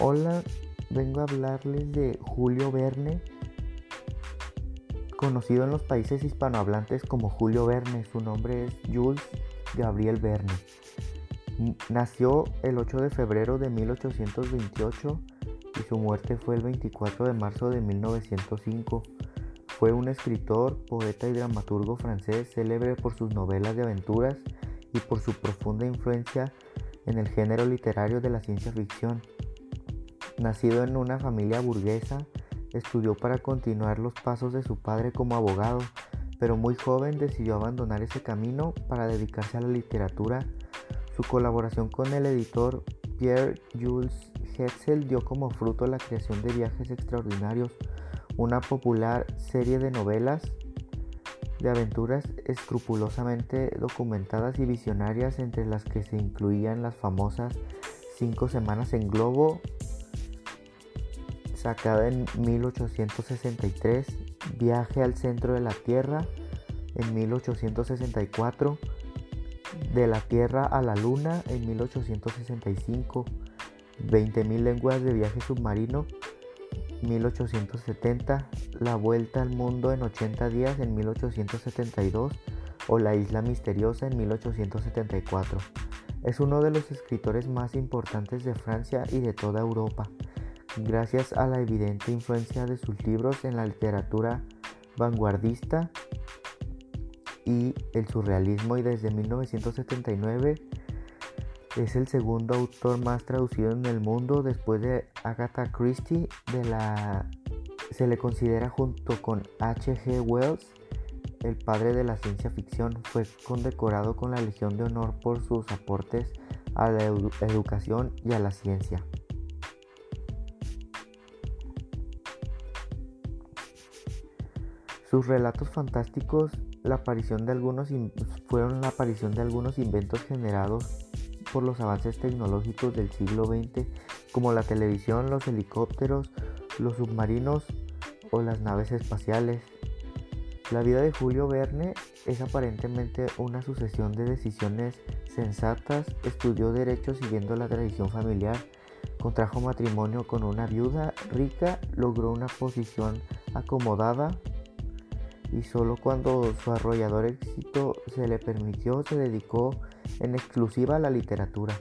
Hola, vengo a hablarles de Julio Verne, conocido en los países hispanohablantes como Julio Verne. Su nombre es Jules Gabriel Verne. Nació el 8 de febrero de 1828 y su muerte fue el 24 de marzo de 1905. Fue un escritor, poeta y dramaturgo francés célebre por sus novelas de aventuras y por su profunda influencia en el género literario de la ciencia ficción. Nacido en una familia burguesa, estudió para continuar los pasos de su padre como abogado, pero muy joven decidió abandonar ese camino para dedicarse a la literatura. Su colaboración con el editor Pierre Jules Hetzel dio como fruto la creación de Viajes Extraordinarios, una popular serie de novelas de aventuras escrupulosamente documentadas y visionarias entre las que se incluían las famosas Cinco Semanas en Globo, sacada en 1863, Viaje al centro de la Tierra en 1864, De la Tierra a la Luna en 1865, 20.000 lenguas de viaje submarino 1870, La Vuelta al Mundo en 80 días en 1872 o La Isla Misteriosa en 1874. Es uno de los escritores más importantes de Francia y de toda Europa gracias a la evidente influencia de sus libros en la literatura vanguardista y el surrealismo y desde 1979 es el segundo autor más traducido en el mundo después de Agatha Christie se le considera junto con H.G. Wells el padre de la ciencia ficción fue condecorado con la Legión de Honor por sus aportes a la educación y a la ciencia. Sus relatos fantásticos la aparición de algunos fueron la aparición de algunos inventos generados por los avances tecnológicos del siglo XX como la televisión, los helicópteros, los submarinos o las naves espaciales. La vida de Julio Verne es aparentemente una sucesión de decisiones sensatas, estudió derecho siguiendo la tradición familiar, contrajo matrimonio con una viuda rica, logró una posición acomodada y solo cuando su arrollador éxito se le permitió se dedicó en exclusiva a la literatura.